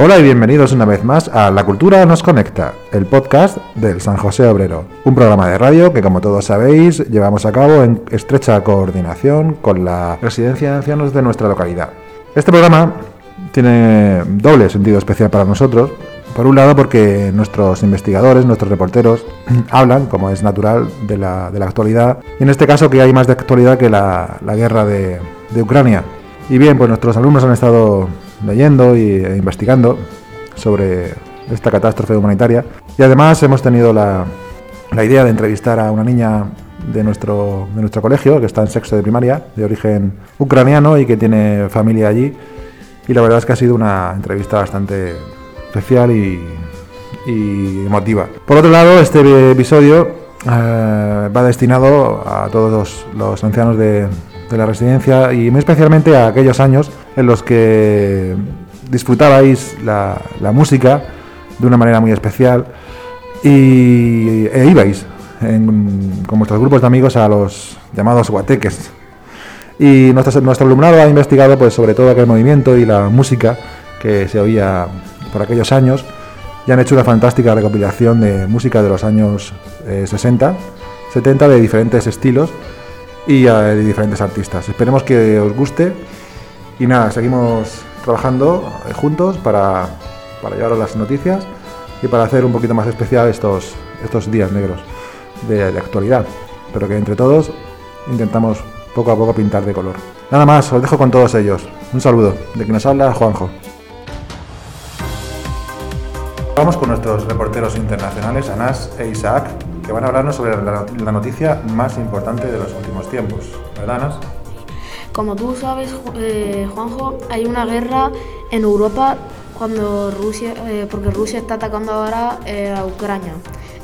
Hola y bienvenidos una vez más a La Cultura nos conecta, el podcast del San José Obrero, un programa de radio que como todos sabéis llevamos a cabo en estrecha coordinación con la residencia de ancianos de nuestra localidad. Este programa tiene doble sentido especial para nosotros. Por un lado porque nuestros investigadores, nuestros reporteros, hablan, como es natural, de la, de la actualidad, y en este caso que hay más de actualidad que la, la guerra de, de Ucrania. Y bien, pues nuestros alumnos han estado leyendo e investigando sobre esta catástrofe humanitaria. Y además hemos tenido la, la idea de entrevistar a una niña de nuestro, de nuestro colegio, que está en sexto de primaria, de origen ucraniano y que tiene familia allí. Y la verdad es que ha sido una entrevista bastante especial y, y emotiva. Por otro lado, este episodio eh, va destinado a todos los, los ancianos de, de la residencia y muy especialmente a aquellos años en los que disfrutabais la, música de una manera muy especial y e ibais con vuestros grupos de amigos a los llamados guateques. Y nuestro, nuestro alumnado ha investigado pues, sobre todo aquel movimiento y la música que se oía por aquellos años y han hecho una fantástica recopilación de música de los años eh, 60, 70 de diferentes estilos y eh, de diferentes artistas. Esperemos que os guste y nada, seguimos trabajando eh, juntos para, para llevaros las noticias y para hacer un poquito más especial estos, estos días negros de, de actualidad. Pero que entre todos intentamos poco a poco pintar de color. Nada más, os dejo con todos ellos. Un saludo. De quien nos habla, Juanjo. Vamos con nuestros reporteros internacionales, Anas e Isaac, que van a hablarnos sobre la, noticia más importante de los últimos tiempos. ¿Verdad, Anas? Como tú sabes, eh, Juanjo, hay una guerra en Europa cuando Rusia, eh, porque Rusia está atacando ahora eh, a Ucrania.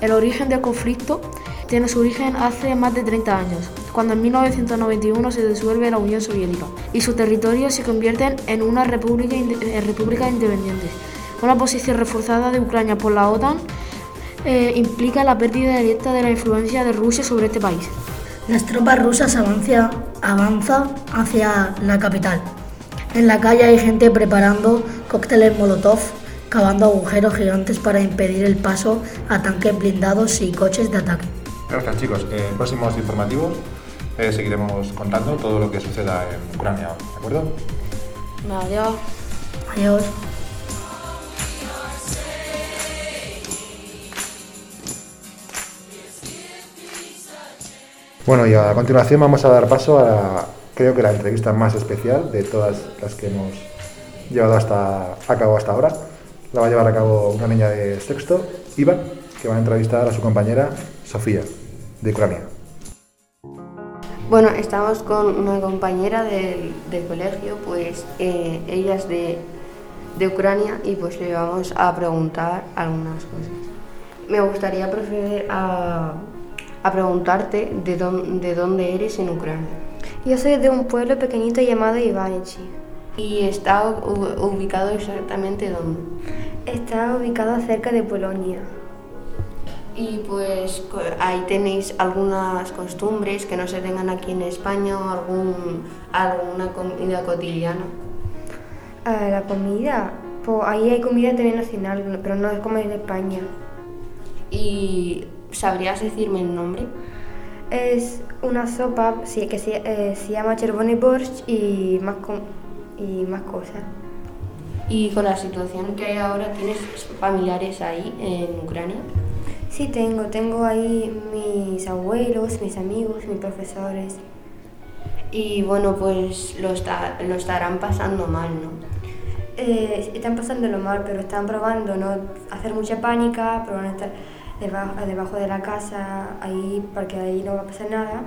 El origen del conflicto tiene su origen hace más de 30 años, cuando en 1991 se disuelve la Unión Soviética y sus territorios se convierten en una república, eh, república independiente. Una posición reforzada de Ucrania por la OTAN eh, implica la pérdida directa de la influencia de Rusia sobre este país. Las tropas rusas avanza, avanza hacia la capital. En la calle hay gente preparando cócteles Molotov, cavando agujeros gigantes para impedir el paso a tanques blindados y coches de ataque. Gracias, chicos. Eh, En próximos informativos eh, seguiremos contando todo lo que suceda en Ucrania, ¿de acuerdo? Adiós. Adiós. Bueno, y a continuación vamos a dar paso a, creo que la entrevista más especial de todas las que hemos llevado hasta, a cabo hasta ahora. La va a llevar a cabo una niña de sexto, Iva, que va a entrevistar a su compañera Sofía, de Ucrania. Bueno, estamos con una compañera del, del colegio, pues eh, ella es de, de Ucrania y pues le vamos a preguntar algunas cosas. Me gustaría proceder a, a preguntarte de, dón- de dónde eres en Ucrania. Yo soy de un pueblo pequeñito llamado Ivanichi. ¿Y está ubicado exactamente dónde? Está ubicado cerca de Polonia. Y pues ahí tenéis algunas costumbres que no se tengan aquí en España o algún, alguna comida cotidiana. Ah, la comida, pues ahí hay comida también nacional, pero no es como en España. ¿Y sabrías decirme el nombre? Es una sopa sí, que se, eh, se llama Chervony Borscht y más, com- y más cosas. Y con la situación que hay ahora, ¿tienes familiares ahí en Ucrania? Sí, tengo, tengo ahí mis abuelos, mis amigos, mis profesores. Y bueno, pues lo, está- lo estarán pasando mal, ¿no? Eh, están pasándolo mal, pero están probando no hacer mucha pánica, pero van a estar debajo, debajo de la casa, ahí, porque ahí no va a pasar nada.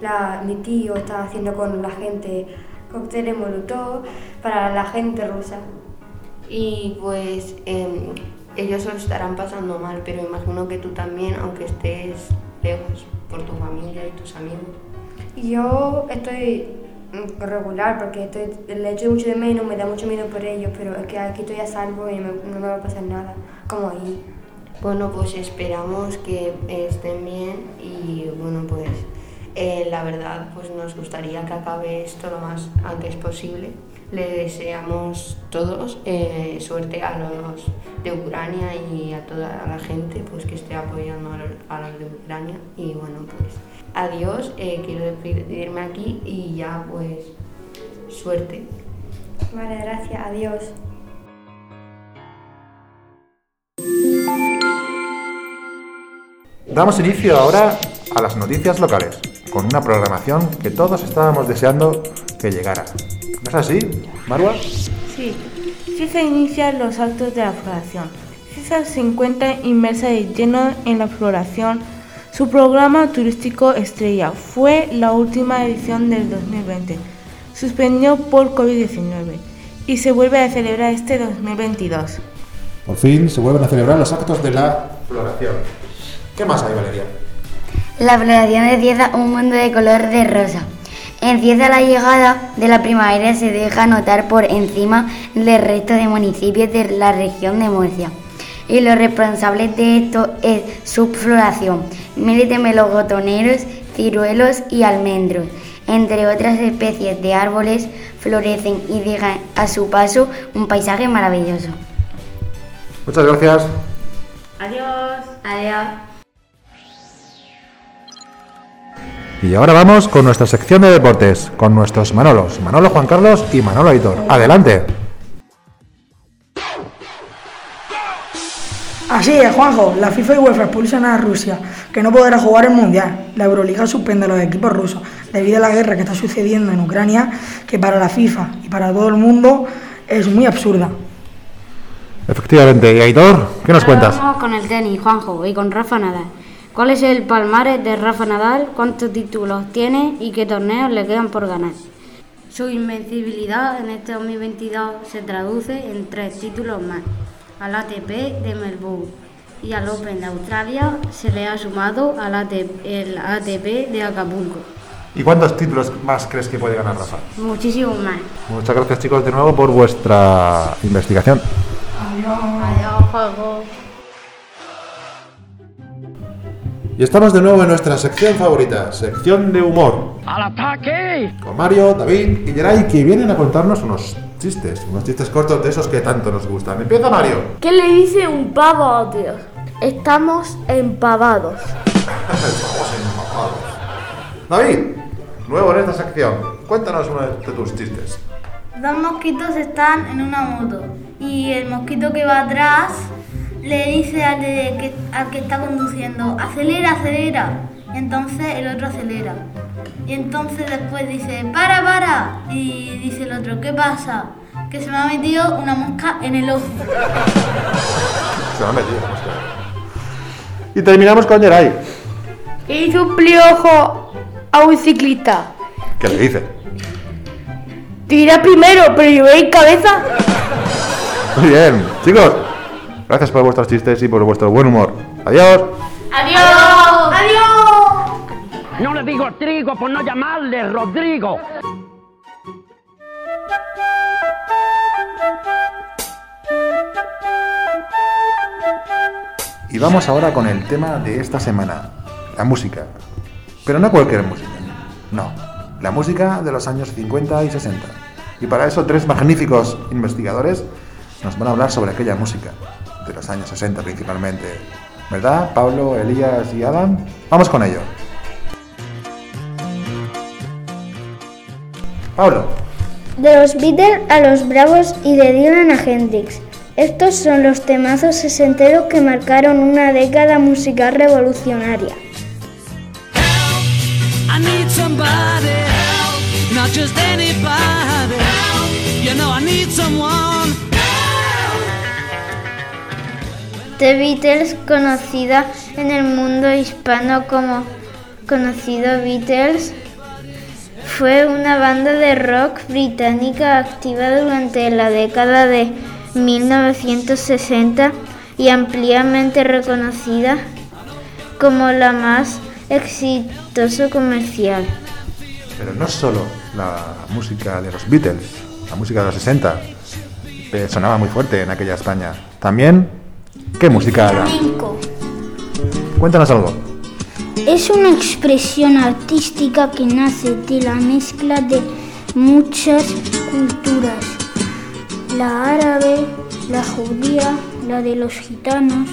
La, mi tío está haciendo con la gente cócteles molotov para la gente rusa. Y pues em, ellos lo estarán pasando mal, pero imagino que tú también, aunque estés lejos por tu familia y tus amigos. Yo estoy mm, regular porque estoy, le echo mucho de menos, me da mucho miedo por ellos, pero es que aquí estoy a salvo y me- no me va a pasar nada, como ahí. Bueno, pues esperamos que estén bien y bueno, pues Eh, la verdad, pues nos gustaría que acabe esto lo más antes posible. Le deseamos todos eh, suerte a los de Ucrania y a toda la gente pues, que esté apoyando a los, de Ucrania. Y bueno, pues adiós, eh, quiero despedirme aquí y ya pues suerte. Vale, gracias, adiós. Damos inicio ahora a las noticias locales, con una programación que todos estábamos deseando que llegara. ¿No es así, Marwa? Sí, FIFA inicia los actos de la floración. FIFA se encuentra inmersa de lleno en la floración. Su programa turístico estrella fue la última edición del 2020, suspendido por COVID-19, y se vuelve a celebrar este 2022. Por fin se vuelven a celebrar los actos de la floración. ¿Qué más hay, Valeria? La floración empieza un mundo de color de rosa. Empieza la llegada de la primavera y se deja notar por encima del resto de municipios de la región de Murcia. Y lo responsable de esto es su floración. Miles de melocotoneros, ciruelos y almendros, entre otras especies de árboles, florecen y dejan a su paso un paisaje maravilloso. Muchas gracias. Adiós. Adiós. Y ahora vamos con nuestra sección de deportes, con nuestros Manolos, Manolo Juan Carlos y Manolo Aitor. Adelante. Así es, Juanjo. La FIFA y UEFA expulsan a Rusia, que no podrá jugar el Mundial. La Euroliga suspende a los equipos rusos debido a la guerra que está sucediendo en Ucrania, que para la FIFA y para todo el mundo es muy absurda. Efectivamente. ¿Y Aitor? ¿Qué nos cuentas? Vamos con el tenis, Juanjo, y con Rafa Nadal. ¿Cuál es el palmarés de Rafa Nadal? ¿Cuántos títulos tiene y qué torneos le quedan por ganar? Su invencibilidad en este 2022 se traduce en tres títulos más. Al ATP de Melbourne y al Open de Australia se le ha sumado al ATP, el ATP de Acapulco. ¿Y cuántos títulos más crees que puede ganar Rafa? Muchísimos más. Muchas gracias chicos de nuevo por vuestra investigación. Adiós, juego. Y estamos de nuevo en nuestra sección favorita, sección de humor. ¡Al ataque! Con Mario, David y Geray que vienen a contarnos unos chistes, unos chistes cortos de esos que tanto nos gustan. Empieza Mario. ¿Qué le dice un pavo a otro? Estamos empavados. David, nuevo en esta sección. Cuéntanos uno de tus chistes. Dos mosquitos están en una moto y el mosquito que va atrás le dice al, de que, al que está conduciendo, acelera, acelera. Entonces el otro acelera. Y entonces después dice, para, para. Y dice el otro, ¿qué pasa? Que se me ha metido una mosca en el ojo. Se me ha metido. hostia. Y terminamos con Geray. ¿Qué hizo un pliojo a un ciclista? ¿Qué le dice? Tira primero, pero llevéis cabeza. Muy bien, chicos. Gracias por vuestros chistes y por vuestro buen humor. Adiós. ¡Adiós! ¡Adiós! No le digo trigo por no llamarle Rodrigo. Y vamos ahora con el tema de esta semana, la música. Pero no cualquier música, no, la música de los años 50 y 60. Y para eso tres magníficos investigadores nos van a hablar sobre aquella música, de los años 60 principalmente. ¿Verdad, Pablo, Elías y Adam? Vamos con ello. Pablo, De los Beatles a los Bravos y de Dylan a Hendrix. Estos son los temazos sesenteros que marcaron una década musical revolucionaria. I need somebody help, The Beatles, conocida en el mundo hispano como conocido Beatles, fue una banda de rock británica activa durante la década de 1960 y ampliamente reconocida como la más exitosa comercial. pero no solo la música de los Beatles, la música de los 60, eh, sonaba muy fuerte en aquella España. También, ¿qué música era? Flamenco. Cuéntanos algo. Es una expresión artística que nace de la mezcla de muchas culturas. La árabe, la judía, la de los gitanos,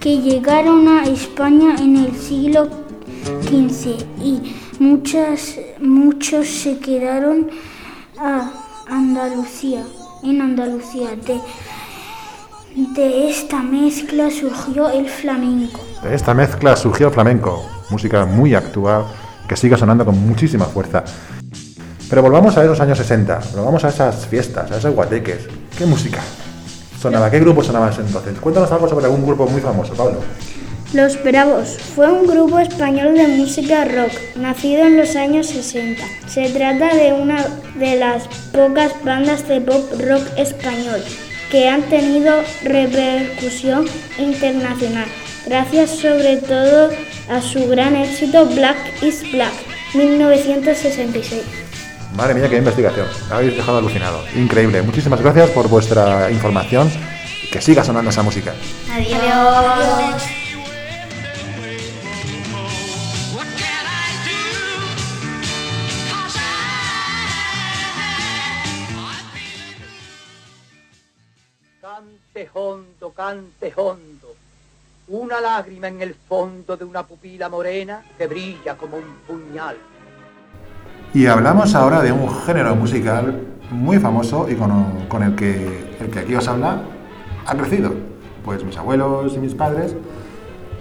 que llegaron a España en el siglo XV y muchas, muchos se quedaron a Andalucía, en Andalucía. De, de esta mezcla surgió el flamenco. De esta mezcla surgió el flamenco, música muy actual que sigue sonando con muchísima fuerza. Pero volvamos a esos años 60, volvamos a esas fiestas, a esos guateques. ¿Qué música sonaba? ¿Qué grupo sonaba entonces? Cuéntanos algo sobre algún grupo muy famoso, Pablo. Los Bravos fue un grupo español de música rock, nacido en los años 60. Se trata de una de las pocas bandas de pop rock español que han tenido repercusión internacional, gracias sobre todo a su gran éxito Black is Black, 1966. Madre mía, qué investigación. Me habéis dejado alucinado. Increíble. Muchísimas gracias por vuestra información. Que siga sonando esa música. Adiós. Cante hondo, cante hondo. Una lágrima en el fondo de una pupila morena que brilla como un puñal. Y hablamos ahora de un género musical muy famoso y con, el, que, el que aquí os habla ha crecido. Pues mis abuelos y mis padres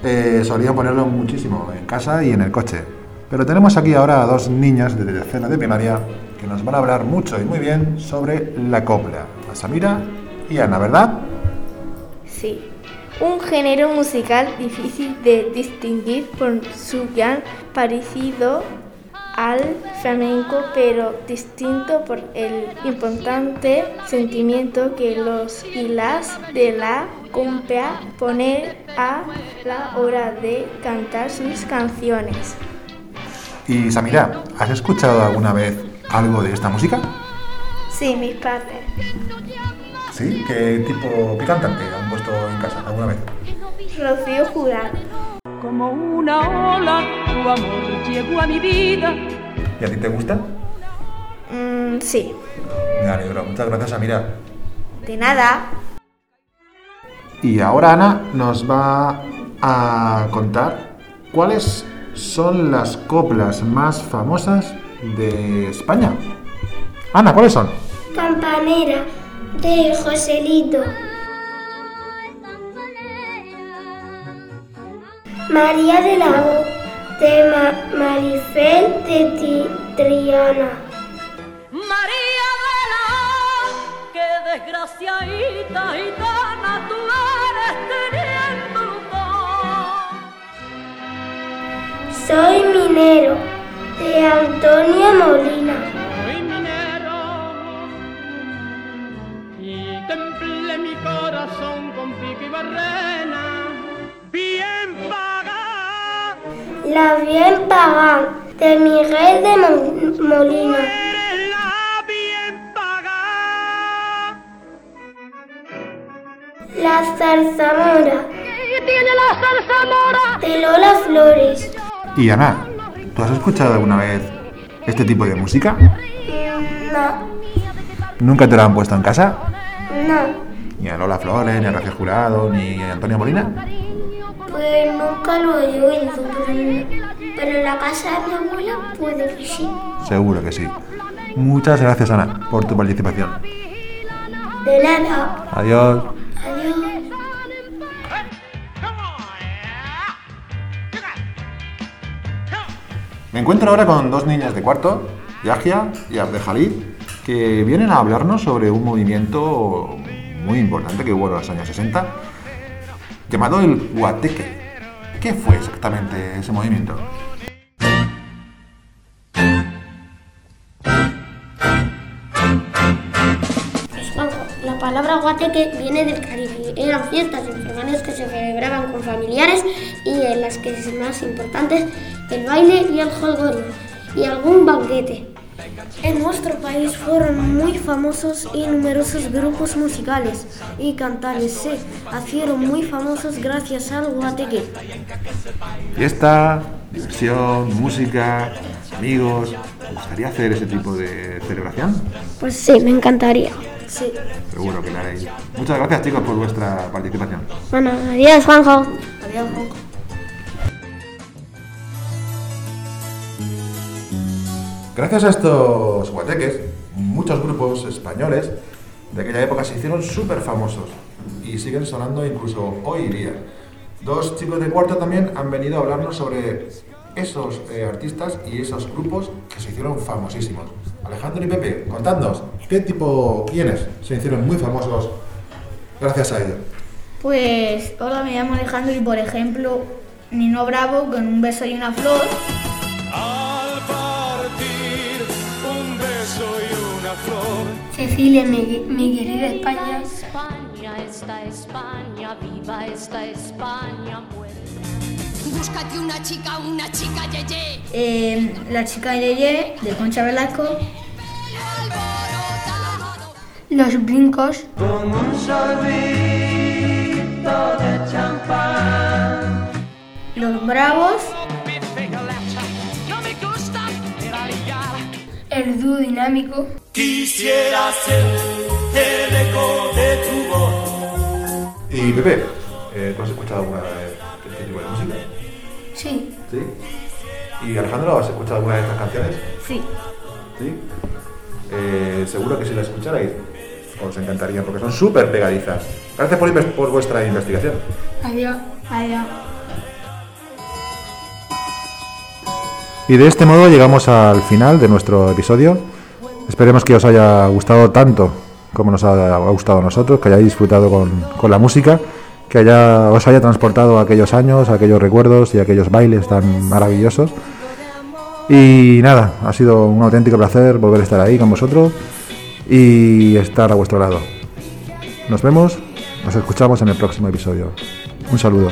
eh, solían ponerlo muchísimo en casa y en el coche. Pero tenemos aquí ahora a dos niñas de tercera de primaria que nos van a hablar mucho y muy bien sobre la copla. A Samira y Ana, ¿verdad? Sí, un género musical difícil de distinguir por su gran parecido al flamenco, pero distinto por el importante sentimiento que los y las de la cumbia ponen a la hora de cantar sus canciones. Y Samira, ¿has escuchado alguna vez algo de esta música? Sí, mis padres. ¿Sí? ¿Qué tipo, qué cantante puesto en casa alguna vez? Rocío Jurado. Como una ola, tu amor llegó a mi vida. ¿Y a ti te gusta? Mm, sí. Me alegro. Muchas gracias, Samira. De nada. Y ahora Ana nos va a contar cuáles son las coplas más famosas de España. Ana, ¿cuáles son? Campanera de Joselito. María de la O de Ma- Marifel de Ti- Triana. María de la que desgraciadita gitana tú eres teniendo Soy minero de Antonio Molina. Soy minero y templé mi corazón con pico y barrena. La bien pagán de Miguel de Mo- Molina. La zarzamora tiene la zarzamora de Lola Flores. Y Ana, ¿tú has escuchado alguna vez este tipo de música? No, ¿Nunca te la han puesto en casa? no, Ni a Lola Flores, ni a Rafael Jurado, ni a Antonio Molina. Pues nunca lo he oído, pero, pero en la casa de mi abuela puede que sí. Seguro que sí. Muchas gracias, Ana, por tu participación. De nada, Adiós. adiós. Me encuentro ahora con dos niñas de cuarto, Yagia y Abdejalid, que vienen a hablarnos sobre un movimiento muy importante que hubo en los años 60, llamado el Guateque. ¿Qué fue exactamente ese movimiento? La palabra guateque viene del Caribe. Eran fiestas informales que se celebraban con familiares y en las que es más importantes el baile y el jolgorio y algún banquete. En nuestro país fueron muy famosos y numerosos grupos musicales y cantares se hicieron muy famosos gracias al guateque. Fiesta, diversión, música, amigos. ¿Te gustaría hacer ese tipo de celebración? Pues sí, me encantaría. Sí. Seguro que lo haréis. Muchas gracias chicos por vuestra participación. Bueno, adiós, Juanjo. Adiós, Juanjo. Gracias a estos guateques, muchos grupos españoles de aquella época se hicieron súper famosos y siguen sonando incluso hoy día. Dos chicos de cuarto también han venido a hablarnos sobre esos eh, artistas y esos grupos que se hicieron famosísimos. Alejandro y Pepe, contadnos, ¿qué tipo, quiénes se hicieron muy famosos gracias a ello? Pues, hola, me llamo Alejandro y por ejemplo, Nino Bravo con un beso y una flor. Cecilia, mi, mi querida España. España, esta España, viva esta España, muere. Búscate una chica, una chica, yeye. Eh, la chica Yeye de Concha Velasco. Los brincos. Con un sorbito de champán. Los Bravos. El dúo dinámico. Quisiera ser el eco de tu voz. Y Pepe, eh, ¿tú has escuchado alguna vez este tipo de música? Sí. ¿Sí? ¿Y Alejandro, has escuchado alguna de estas canciones? Sí. ¿Sí? Eh, seguro que si las escucharais os encantaría porque son súper pegadizas. Gracias por vuestra investigación. Adiós. Adiós. Y de este modo llegamos al final de nuestro episodio. Esperemos que os haya gustado tanto como nos ha gustado a nosotros, que hayáis disfrutado con, con la música, que haya, os haya transportado a aquellos años, a aquellos recuerdos y a aquellos bailes tan maravillosos. Y nada, ha sido un auténtico placer volver a estar ahí con vosotros y estar a vuestro lado. Nos vemos, nos escuchamos en el próximo episodio. Un saludo.